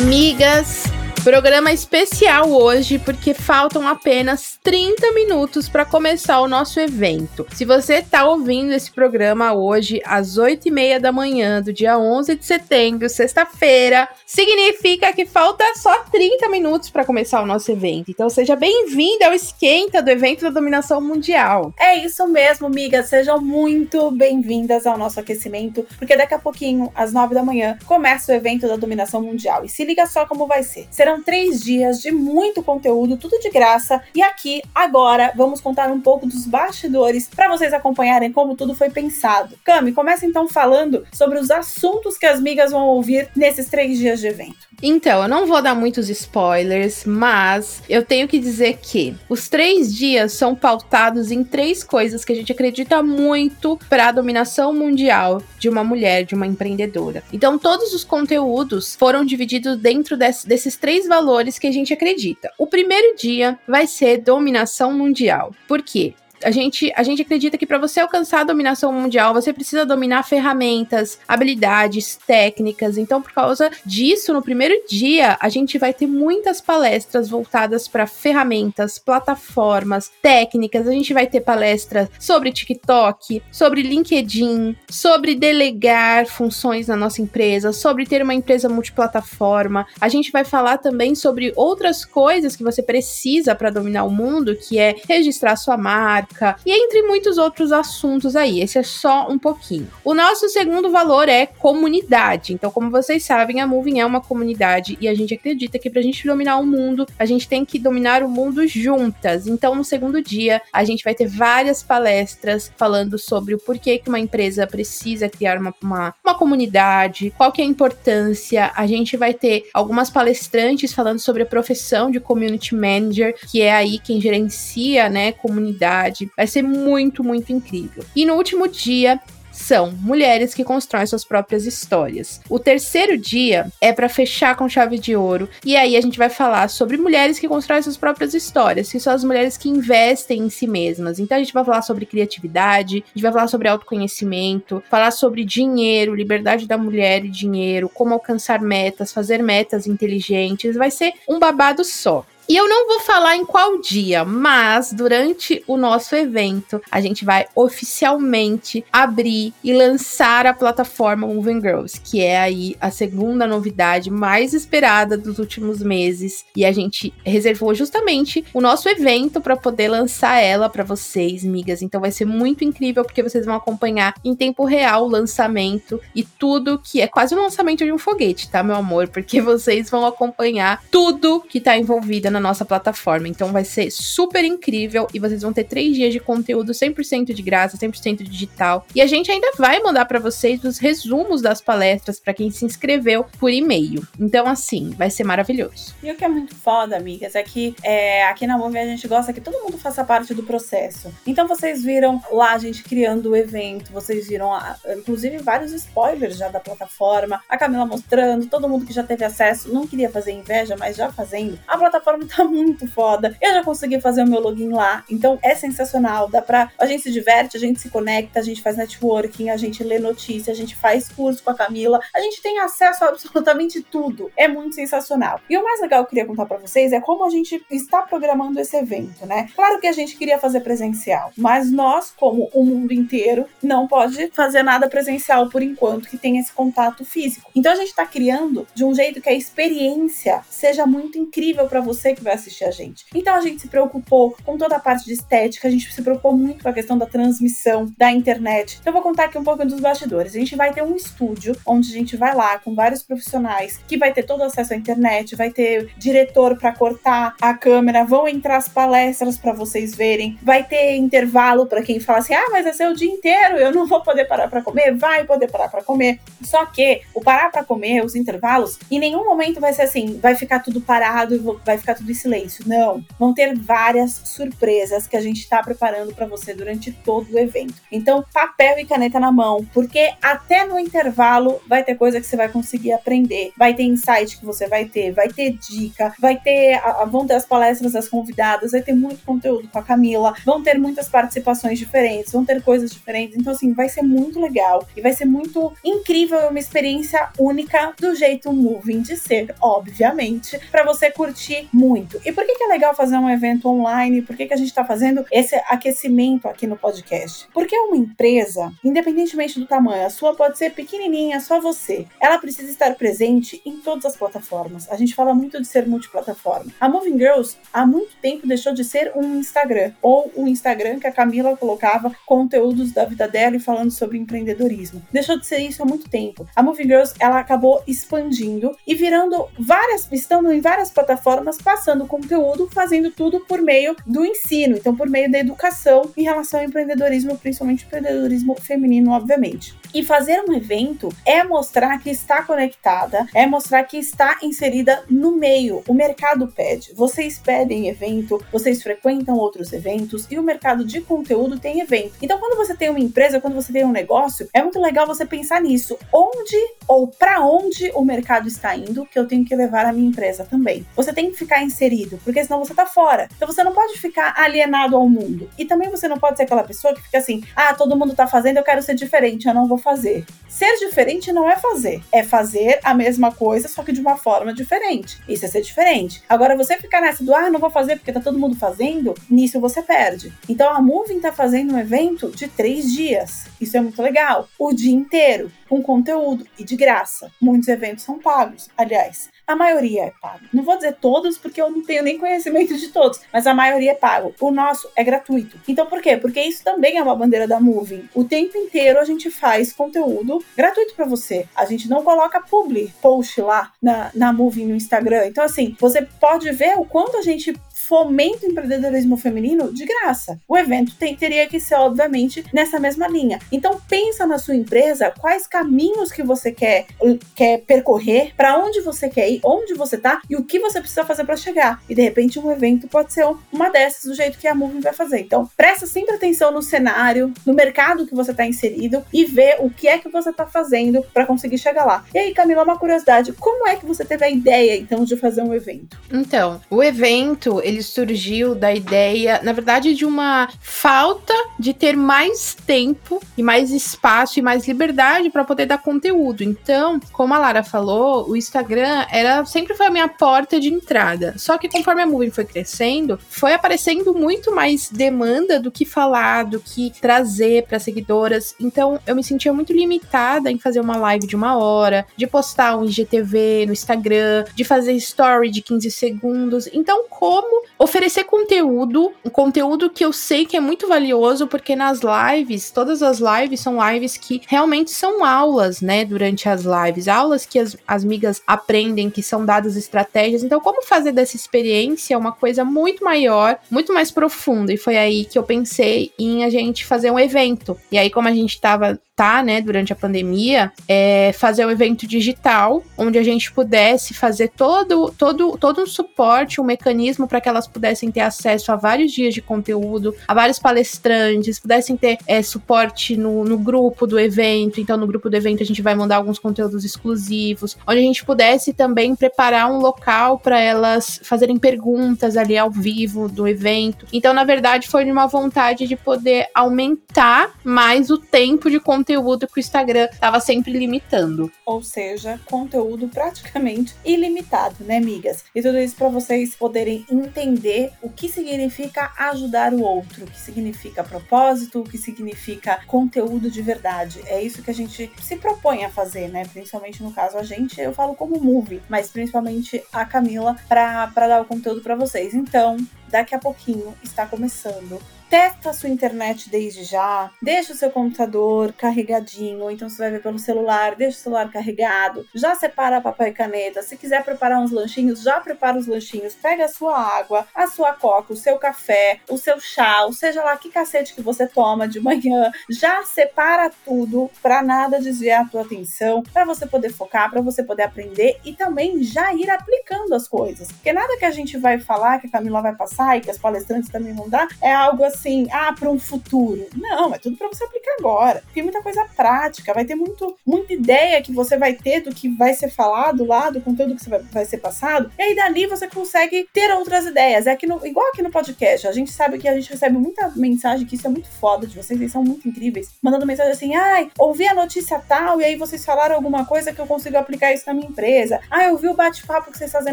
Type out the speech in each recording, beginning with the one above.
Amigas, Programa especial hoje, porque faltam apenas 30 minutos para começar o nosso evento. Se você está ouvindo esse programa hoje, às 8 e meia da manhã do dia 11 de setembro, sexta-feira, significa que falta só 30 minutos para começar o nosso evento. Então seja bem-vinda ao esquenta do evento da dominação mundial. É isso mesmo, amigas. Sejam muito bem-vindas ao nosso aquecimento, porque daqui a pouquinho, às 9 da manhã, começa o evento da dominação mundial. E se liga só como vai ser. Três dias de muito conteúdo, tudo de graça. E aqui, agora, vamos contar um pouco dos bastidores para vocês acompanharem como tudo foi pensado. Cami, começa então falando sobre os assuntos que as migas vão ouvir nesses três dias de evento. Então, eu não vou dar muitos spoilers, mas eu tenho que dizer que os três dias são pautados em três coisas que a gente acredita muito para a dominação mundial de uma mulher, de uma empreendedora. Então, todos os conteúdos foram divididos dentro desse, desses três valores que a gente acredita. O primeiro dia vai ser dominação mundial. Por quê? A gente, a gente acredita que para você alcançar a dominação mundial, você precisa dominar ferramentas, habilidades, técnicas. Então, por causa disso, no primeiro dia, a gente vai ter muitas palestras voltadas para ferramentas, plataformas, técnicas. A gente vai ter palestras sobre TikTok, sobre LinkedIn, sobre delegar funções na nossa empresa, sobre ter uma empresa multiplataforma. A gente vai falar também sobre outras coisas que você precisa para dominar o mundo, que é registrar sua marca e entre muitos outros assuntos aí. Esse é só um pouquinho. O nosso segundo valor é comunidade. Então, como vocês sabem, a Moving é uma comunidade e a gente acredita que pra gente dominar o mundo, a gente tem que dominar o mundo juntas. Então, no segundo dia, a gente vai ter várias palestras falando sobre o porquê que uma empresa precisa criar uma, uma, uma comunidade, qual que é a importância. A gente vai ter algumas palestrantes falando sobre a profissão de community manager, que é aí quem gerencia, né, comunidade Vai ser muito, muito incrível. E no último dia, são mulheres que constroem suas próprias histórias. O terceiro dia é para fechar com chave de ouro, e aí a gente vai falar sobre mulheres que constroem suas próprias histórias, que são as mulheres que investem em si mesmas. Então a gente vai falar sobre criatividade, a gente vai falar sobre autoconhecimento, falar sobre dinheiro, liberdade da mulher e dinheiro, como alcançar metas, fazer metas inteligentes. Vai ser um babado só. E eu não vou falar em qual dia, mas durante o nosso evento, a gente vai oficialmente abrir e lançar a plataforma Moving Girls, que é aí a segunda novidade mais esperada dos últimos meses. E a gente reservou justamente o nosso evento para poder lançar ela para vocês, migas. Então vai ser muito incrível porque vocês vão acompanhar em tempo real o lançamento e tudo que é quase o lançamento de um foguete, tá, meu amor? Porque vocês vão acompanhar tudo que tá envolvido na nossa plataforma. Então vai ser super incrível e vocês vão ter três dias de conteúdo 100% de graça, 100% digital. E a gente ainda vai mandar para vocês os resumos das palestras para quem se inscreveu por e-mail. Então, assim, vai ser maravilhoso. E o que é muito foda, amigas, é que é, aqui na Move a gente gosta que todo mundo faça parte do processo. Então, vocês viram lá a gente criando o evento, vocês viram, inclusive, vários spoilers já da plataforma, a Camila mostrando, todo mundo que já teve acesso, não queria fazer inveja, mas já fazendo. A plataforma tá muito foda. Eu já consegui fazer o meu login lá, então é sensacional. Dá pra. A gente se diverte, a gente se conecta, a gente faz networking, a gente lê notícia, a gente faz curso com a Camila, a gente tem acesso a absolutamente tudo. É muito sensacional. E o mais legal que eu queria contar para vocês é como a gente está programando esse evento, né? Claro que a gente queria fazer presencial, mas nós, como o mundo inteiro, não pode fazer nada presencial por enquanto que tenha esse contato físico. Então a gente tá criando de um jeito que a experiência seja muito incrível para você que vai assistir a gente. Então a gente se preocupou com toda a parte de estética, a gente se preocupou muito com a questão da transmissão da internet. Então eu vou contar aqui um pouco dos bastidores. A gente vai ter um estúdio onde a gente vai lá com vários profissionais que vai ter todo acesso à internet, vai ter diretor para cortar a câmera, vão entrar as palestras para vocês verem, vai ter intervalo para quem fala assim: "Ah, mas ser o dia inteiro, eu não vou poder parar para comer". Vai poder parar para comer. Só que o parar para comer, os intervalos, em nenhum momento vai ser assim, vai ficar tudo parado vai ficar tudo em silêncio. Não, vão ter várias surpresas que a gente está preparando para você durante todo o evento. Então, papel e caneta na mão, porque até no intervalo vai ter coisa que você vai conseguir aprender, vai ter insight que você vai ter, vai ter dica, vai ter, vão ter as palestras das convidadas, vai ter muito conteúdo com a Camila, vão ter muitas participações diferentes, vão ter coisas diferentes. Então, assim, vai ser muito legal e vai ser muito incrível, uma experiência única do jeito moving de ser, obviamente, para você curtir muito. E por que, que é legal fazer um evento online? Por que, que a gente está fazendo esse aquecimento aqui no podcast? Porque uma empresa, independentemente do tamanho, a sua pode ser pequenininha, só você. Ela precisa estar presente em todas as plataformas. A gente fala muito de ser multiplataforma. A Moving Girls há muito tempo deixou de ser um Instagram ou o Instagram que a Camila colocava conteúdos da vida dela e falando sobre empreendedorismo. Deixou de ser isso há muito tempo. A Moving Girls ela acabou expandindo e virando várias, estando em várias plataformas, passando conteúdo, fazendo tudo por meio do ensino, então por meio da educação em relação ao empreendedorismo, principalmente empreendedorismo feminino, obviamente. E fazer um evento é mostrar que está conectada, é mostrar que está inserida no meio. O mercado pede. Vocês pedem evento, vocês frequentam outros eventos e o mercado de conteúdo tem evento. Então, quando você tem uma empresa, quando você tem um negócio, é muito legal você pensar nisso. Onde ou para onde o mercado está indo que eu tenho que levar a minha empresa também. Você tem que ficar inserido, porque senão você tá fora. Então você não pode ficar alienado ao mundo. E também você não pode ser aquela pessoa que fica assim: "Ah, todo mundo tá fazendo, eu quero ser diferente, eu não vou fazer". Ser diferente não é fazer, é fazer a mesma coisa, só que de uma forma diferente. Isso é ser diferente. Agora você ficar nessa do: "Ah, não vou fazer porque tá todo mundo fazendo", nisso você perde. Então a Moving tá fazendo um evento de três dias. Isso é muito legal. O dia inteiro com conteúdo e de graça. Muitos eventos são pagos, aliás. A maioria é pago. Não vou dizer todos, porque eu não tenho nem conhecimento de todos, mas a maioria é pago. O nosso é gratuito. Então por quê? Porque isso também é uma bandeira da Moving. O tempo inteiro a gente faz conteúdo gratuito para você. A gente não coloca publi, post lá na, na Moving no Instagram. Então, assim, você pode ver o quanto a gente fomenta o empreendedorismo feminino de graça. O evento tem, teria que ser, obviamente, nessa mesma linha. Então, pensa na sua empresa quais caminhos que você quer, quer percorrer, para onde você quer ir, onde você tá e o que você precisa fazer para chegar. E de repente, um evento pode ser uma dessas, do jeito que a Moving vai fazer. Então, presta sempre atenção no cenário, no mercado que você está inserido e vê o que é que você está fazendo para conseguir chegar lá. E aí, Camila, uma curiosidade: como é que você teve a ideia, então, de fazer um evento? Então, o evento, ele surgiu da ideia, na verdade, de uma falta de ter mais tempo e mais espaço e mais liberdade para poder dar conteúdo. Então, como a Lara falou, o Instagram era sempre foi a minha porta de entrada. Só que conforme a Moving foi crescendo, foi aparecendo muito mais demanda do que falar, do que trazer para seguidoras. Então, eu me sentia muito limitada em fazer uma live de uma hora, de postar um IGTV no Instagram, de fazer story de 15 segundos. Então, como oferecer conteúdo, um conteúdo que eu sei que é muito valioso, porque nas lives, todas as lives são lives que realmente são aulas, né, durante as lives, aulas que as, as migas aprendem, que são dadas estratégias. Então, como fazer dessa experiência uma coisa muito maior, muito mais profunda? E foi aí que eu pensei em a gente fazer um evento. E aí, como a gente tava tá, né, durante a pandemia, é fazer um evento digital onde a gente pudesse fazer todo, todo, todo um suporte, um mecanismo para que elas pudessem ter acesso a vários dias de conteúdo, a vários palestrantes, pudessem ter é, suporte no, no grupo do evento. Então, no grupo do evento, a gente vai mandar alguns conteúdos exclusivos, onde a gente pudesse também preparar um local para elas fazerem perguntas ali ao vivo do evento. Então, na verdade, foi uma vontade de poder aumentar mais o tempo de conteúdo que o Instagram estava sempre limitando. Ou seja, conteúdo praticamente ilimitado, né, amigas? E tudo isso para vocês poderem entender entender o que significa ajudar o outro, o que significa propósito, o que significa conteúdo de verdade. É isso que a gente se propõe a fazer, né? Principalmente no caso a gente, eu falo como movie, mas principalmente a Camila para dar o conteúdo para vocês. Então, daqui a pouquinho está começando testa a sua internet desde já, deixa o seu computador carregadinho, ou então você vai ver pelo celular, deixa o celular carregado, já separa papel e caneta. Se quiser preparar uns lanchinhos, já prepara os lanchinhos, pega a sua água, a sua coca, o seu café, o seu chá, ou seja lá que cacete que você toma de manhã, já separa tudo para nada desviar a tua atenção, para você poder focar, para você poder aprender e também já ir aplicando as coisas. Porque nada que a gente vai falar, que a Camila vai passar e que as palestrantes também vão dar, é algo assim assim, ah, para um futuro. Não, é tudo para você aplicar agora. Tem muita coisa prática, vai ter muito, muita ideia que você vai ter do que vai ser falado lá, do conteúdo que vai, vai ser passado. E aí dali você consegue ter outras ideias. É aqui no, igual aqui no podcast, a gente sabe que a gente recebe muita mensagem, que isso é muito foda de vocês, eles são muito incríveis, mandando mensagem assim, ai, ouvi a notícia tal, e aí vocês falaram alguma coisa que eu consigo aplicar isso na minha empresa. Ah, eu vi o bate-papo que vocês fazem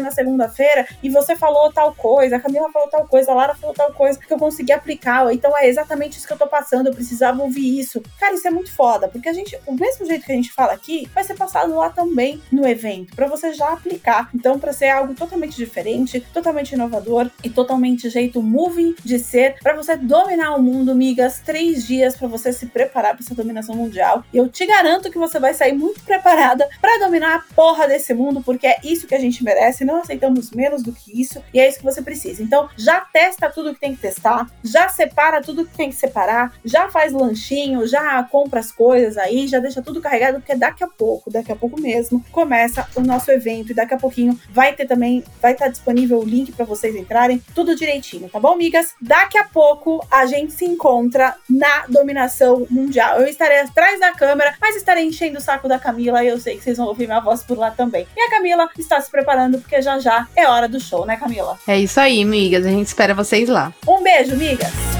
na segunda-feira, e você falou tal coisa, a Camila falou tal coisa, a Lara falou tal coisa, que eu consegui aplicar então é exatamente isso que eu tô passando, eu precisava ouvir isso. Cara, isso é muito foda, porque a gente, o mesmo jeito que a gente fala aqui, vai ser passado lá também no evento, para você já aplicar. Então, para ser algo totalmente diferente, totalmente inovador e totalmente jeito moving de ser, para você dominar o mundo, migas, três dias para você se preparar para essa dominação mundial. E eu te garanto que você vai sair muito preparada para dominar a porra desse mundo, porque é isso que a gente merece, não aceitamos menos do que isso, e é isso que você precisa. Então, já testa tudo que tem que testar, já separa separa tudo que tem que separar, já faz lanchinho, já compra as coisas aí, já deixa tudo carregado, porque daqui a pouco, daqui a pouco mesmo, começa o nosso evento e daqui a pouquinho vai ter também, vai estar disponível o link para vocês entrarem, tudo direitinho, tá bom, amigas? Daqui a pouco a gente se encontra na dominação mundial. Eu estarei atrás da câmera, mas estarei enchendo o saco da Camila e eu sei que vocês vão ouvir minha voz por lá também. E a Camila está se preparando porque já já é hora do show, né, Camila? É isso aí, amigas. A gente espera vocês lá. Um beijo, amigas!